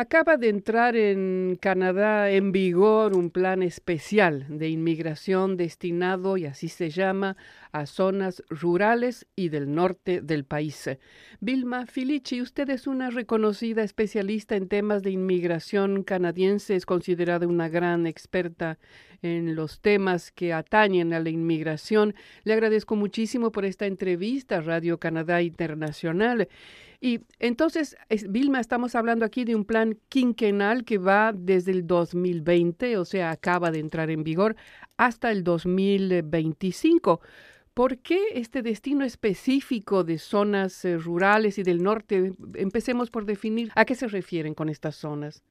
Acaba de entrar en Canadá en vigor un plan especial de inmigración destinado, y así se llama, a zonas rurales y del norte del país. Vilma Filici, usted es una reconocida especialista en temas de inmigración canadiense, es considerada una gran experta en los temas que atañen a la inmigración. Le agradezco muchísimo por esta entrevista a Radio Canadá Internacional. Y entonces, Vilma, estamos hablando aquí de un plan quinquenal que va desde el 2020, o sea, acaba de entrar en vigor, hasta el 2025. ¿Por qué este destino específico de zonas eh, rurales y del norte? Empecemos por definir a qué se refieren con estas zonas.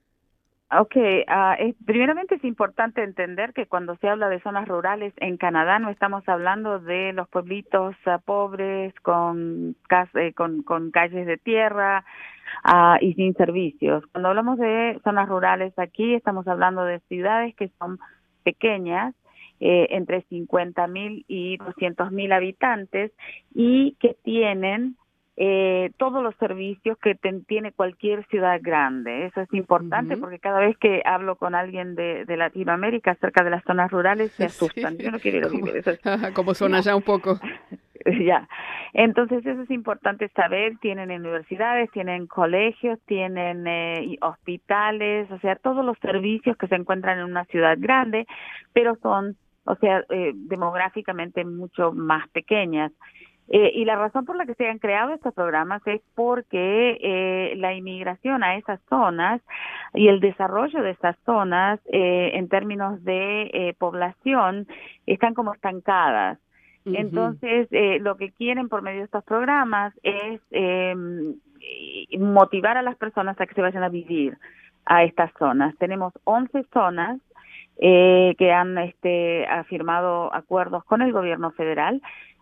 Ok, uh, primeramente es importante entender que cuando se habla de zonas rurales en Canadá no estamos hablando de los pueblitos uh, pobres con, eh, con, calles de tierra uh, y sin servicios. Cuando hablamos de zonas rurales aquí estamos hablando de ciudades que son pequeñas, eh, entre 50 mil y 200 mil habitantes y que tienen eh, todos los servicios que tiene cualquier ciudad grande. Eso es importante porque cada vez que hablo con alguien de, Latinoamérica acerca de las zonas rurales se asustan. Yo no quiero vivir eso. Como son allá un poco. ya. Entonces eso es importante saber. Tienen universidades, tienen colegios, tienen eh, hospitales, o sea, todos los servicios que se encuentran en una ciudad grande, pero son, o sea, eh, demográficamente mucho más pequeñas. Eh, y la razón por la que se han creado estos programas es porque eh, la inmigración a esas zonas y el desarrollo de esas zonas eh, en términos de población están como estancadas. Entonces, lo que quieren por medio de estos programas es em, motivar a las personas a que se vayan a vivir a estas zonas. Tenemos 11 zonas que han este, firmado acuerdos con el gobierno federal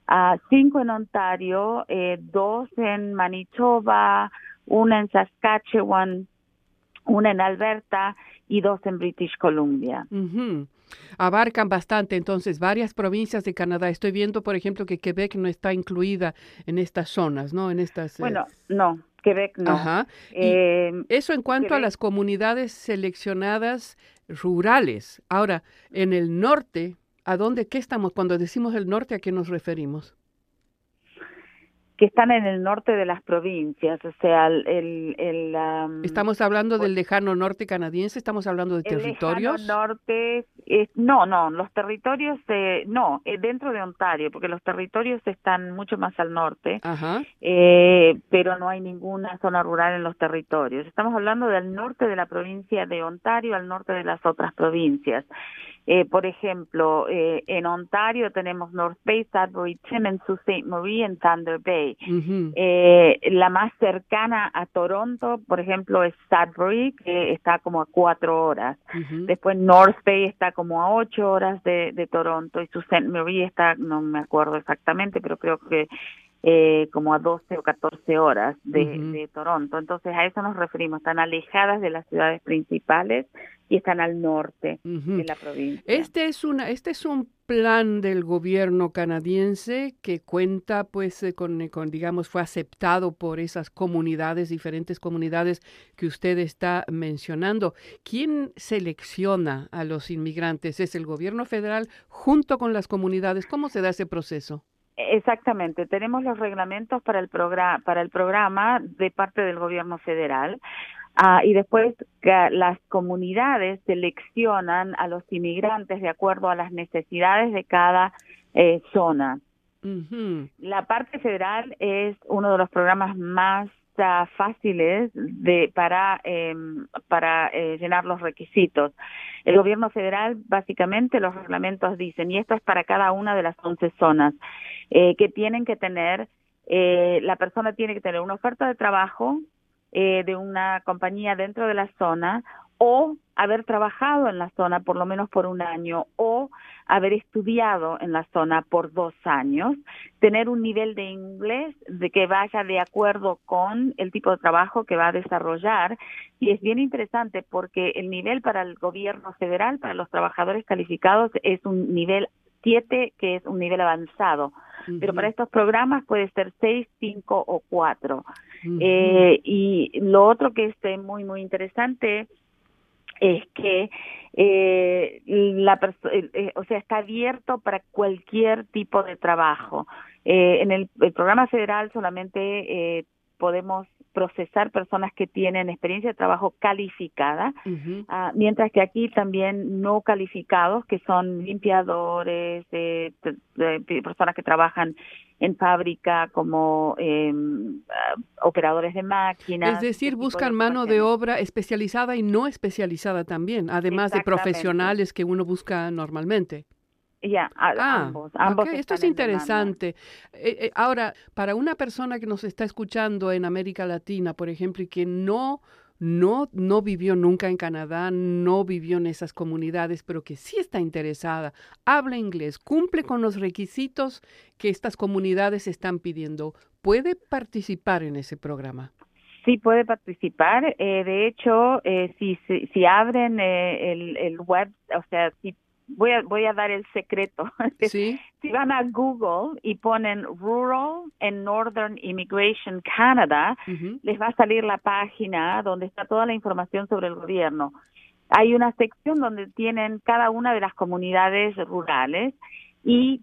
uh, cinco en Ontario, eh, dos en Manitoba, una en Saskatchewan, una en Alberta y dos en British Columbia. Abarcan bastante, entonces, varias provincias de Canadá. Estoy viendo, por ejemplo, que Quebec no está incluida en estas zonas, ¿no? En estas. Eh, bueno, no, Quebec no. Ajá. Eh, eso en cuanto a las comunidades seleccionadas rurales. Ahora, en el norte, ¿A dónde, qué estamos? Cuando decimos el norte, ¿a qué nos referimos? que están en el norte de las provincias, o sea, el... el, ¿Estamos hablando del lejano norte canadiense? ¿Estamos hablando de territorios? El norte, no, no, los territorios, no, eh, dentro de Ontario, porque los territorios están mucho más al norte, Ajá. Eh, pero no hay ninguna zona rural en los territorios. Estamos hablando del norte de la provincia de Ontario al norte de las otras provincias. Eh, por ejemplo, eh, en Ontario tenemos North Bay, Sudbury, Timmins, Sault Ste. Marie y Thunder Bay. eh, la más cercana a Toronto, por ejemplo, es Sudbury, que está como a cuatro horas. Después North Bay está como a ocho horas de, de Toronto y Sault Ste. Marie está, no me acuerdo exactamente, pero creo que eh, como a 12 o 14 horas de, de, Toronto. Entonces a eso nos referimos, están alejadas de las ciudades principales y están al norte de la provincia. Este es una, este es un plan del gobierno canadiense que cuenta, pues, eh, con, eh, con, digamos, fue aceptado por esas comunidades, diferentes comunidades que usted está mencionando. ¿Quién selecciona a los inmigrantes? ¿Es el gobierno federal junto con las comunidades? ¿Cómo se da ese proceso? Exactamente, tenemos los reglamentos para el programa para el programa de parte del gobierno federal. Ah, y después las comunidades seleccionan a los inmigrantes de acuerdo a las necesidades de cada eh, zona. La parte federal es uno de los programas más fáciles de para em, para eh, llenar los requisitos. El gobierno federal básicamente los reglamentos dicen y esto es para cada una de las 11 zonas eh, que tienen que tener la persona tiene que tener una oferta de trabajo eh, de una compañía dentro de la zona o haber trabajado en la zona por lo menos por un año o haber estudiado en la zona por dos años, tener un nivel de inglés de que vaya de acuerdo con el tipo de trabajo que va a desarrollar. Y es bien interesante porque el nivel para el gobierno federal, para los trabajadores calificados es un nivel 7 que es un nivel avanzado, pero para estos programas puede ser 6, 5 o 4. y lo otro que es muy, muy interesante es que eh, la eh, o sea está abierto para cualquier tipo de trabajo. Eh, en el, programa federal solamente eh, podemos procesar personas que tienen experiencia de trabajo calificada, ah, mientras que aquí también no calificados, que son limpiadores, eh, personas que trabajan en fábrica como ah, operadores de máquinas. Es decir, buscan mano de obra especializada y no especializada también, además de profesionales que uno busca normalmente. Ya, ah, ambos, ambos. esto es interesante. Eh, eh, ahora, para una persona que nos está escuchando en América Latina, por ejemplo, y que no no, no vivió nunca en Canadá, no vivió en esas comunidades, pero que sí está interesada, habla inglés, cumple con los requisitos que estas comunidades están pidiendo, ¿puede participar en ese programa? Sí, puede participar. Eh, de hecho, si, si, si, abren el, el, web, o sea, si voy a, voy a dar el secreto. ¿Sí? si van a Google y ponen Rural and Northern Immigration Canada, les va a salir la página donde está toda la información sobre el gobierno. Hay una sección donde tienen cada una de las comunidades rurales y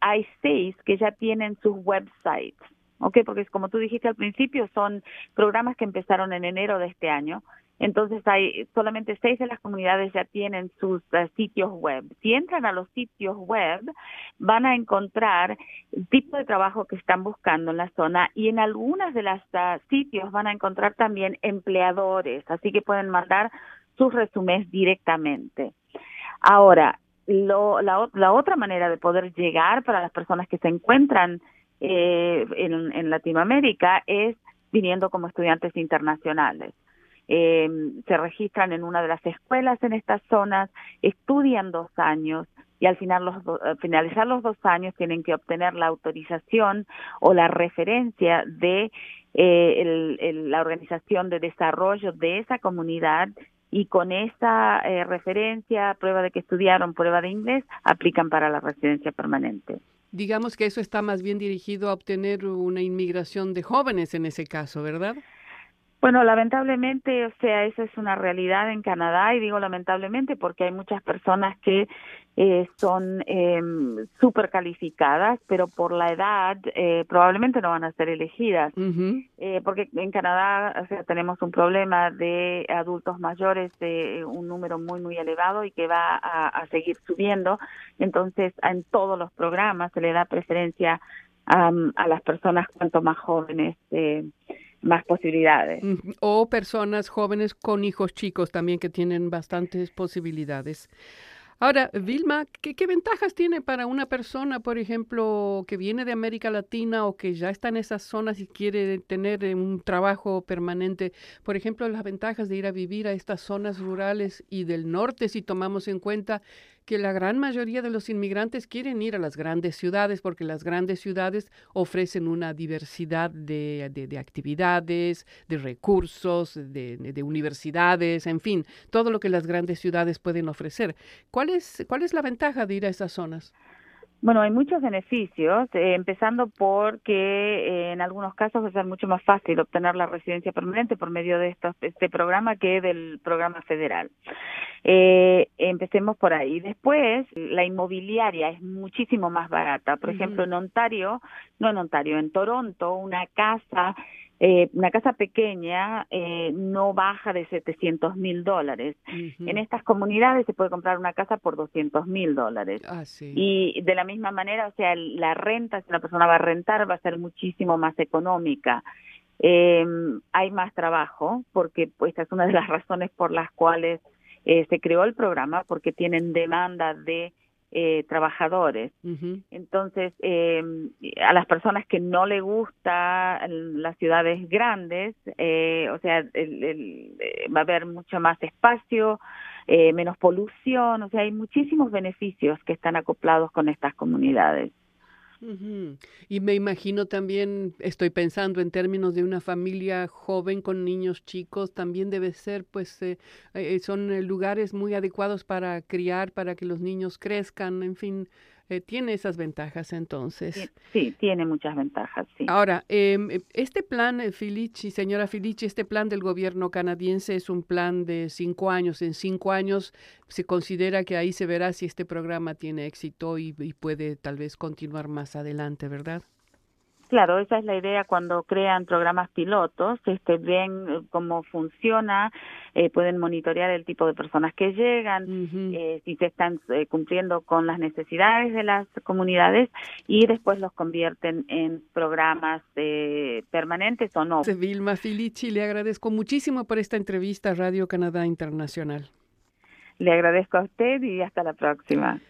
hay seis que ya tienen sus websites. ¿ok? Porque como tú dijiste al principio, son programas que empezaron en enero de este año entonces hay solamente seis de las comunidades ya tienen sus eh, sitios web. Si entran a los sitios web, van a encontrar el tipo de trabajo que están buscando en la zona y en algunas de las uh, sitios van a encontrar también empleadores, así que pueden mandar sus resúmenes directamente. Ahora, lo, la, otra manera de poder llegar para las personas que se encuentran eh, en Latinoamérica es viniendo como estudiantes internacionales eh, se registran en una de las escuelas en estas zonas, estudian dos años y al final los finalizar los dos años tienen que obtener la autorización o la referencia de eh, la organización de desarrollo de esa comunidad y con esa eh, referencia, prueba de que estudiaron, prueba de inglés, aplican para la residencia permanente. Digamos que eso está más bien dirigido a obtener una inmigración de jóvenes en ese caso, ¿verdad? Bueno, lamentablemente, o sea, esa es una realidad en Canadá y digo lamentablemente porque hay muchas personas que eh, son eh, súper calificadas, pero por la edad eh, probablemente no van a ser elegidas, eh, porque en Canadá o sea, tenemos un problema de adultos mayores de un número muy, muy elevado y que va a, a seguir subiendo. Entonces, en todos los programas se le da preferencia a las personas cuanto más jóvenes. Eh, más posibilidades. O personas jóvenes con hijos chicos también que tienen bastantes posibilidades. Ahora, Vilma, ¿qué, ventajas tiene para una persona, por ejemplo, que viene de América Latina o que ya está en esas zonas y quiere tener un trabajo permanente? Por ejemplo, las ventajas de ir a vivir a estas zonas rurales y del norte, si tomamos en cuenta que la gran mayoría de los inmigrantes quieren ir a las grandes ciudades porque las grandes ciudades ofrecen una diversidad de, de, actividades, de recursos, de, de, universidades, en fin, todo lo que las grandes ciudades pueden ofrecer. ¿Cuál es, cuál es la ventaja de ir a esas zonas? Bueno, hay muchos beneficios, eh, empezando porque eh, en algunos casos va a ser mucho más fácil obtener la residencia permanente por medio de estos, este programa que del programa federal. Eh, empecemos por ahí. Después, la inmobiliaria es muchísimo más barata. Por ejemplo, en Ontario, no en Ontario, en Toronto, una casa eh, una casa pequeña eh, no baja de 700 mil dólares. En estas comunidades se puede comprar una casa por 200 mil dólares. Ah, y de la misma manera, o sea, la renta, si una persona va a rentar, va a ser muchísimo más económica. Eh, hay más trabajo, porque pues, esta es una de las razones por las cuales eh, se creó el programa, porque tienen demanda de eh, trabajadores. Entonces, eh, a las personas que no le gustan las ciudades grandes, eh, o sea, eh, va a haber mucho más espacio, menos polución, o sea, hay muchísimos beneficios que están acoplados con estas comunidades. Y me imagino también, estoy pensando en términos de una familia joven con niños chicos, también debe ser, pues, eh, eh, son lugares muy adecuados para criar, para que los niños crezcan, en fin, eh, tiene esas ventajas entonces. Sí, tiene muchas ventajas, sí. Ahora, em, este plan, eh, Filici, señora Filici, este plan del gobierno canadiense es un plan de cinco años. En cinco años se considera que ahí se verá si este programa tiene éxito y puede tal vez continuar más adelante, ¿verdad? Claro, esa es la idea cuando crean programas pilotos, este, ven eh, cómo funciona, eh, pueden monitorear el tipo de personas que llegan, eh, si se están cumpliendo con las necesidades de las comunidades y después los convierten en programas permanentes o no. Vilma Filici, le agradezco muchísimo por esta entrevista a Radio Canadá Internacional. Le agradezco a usted y hasta la próxima.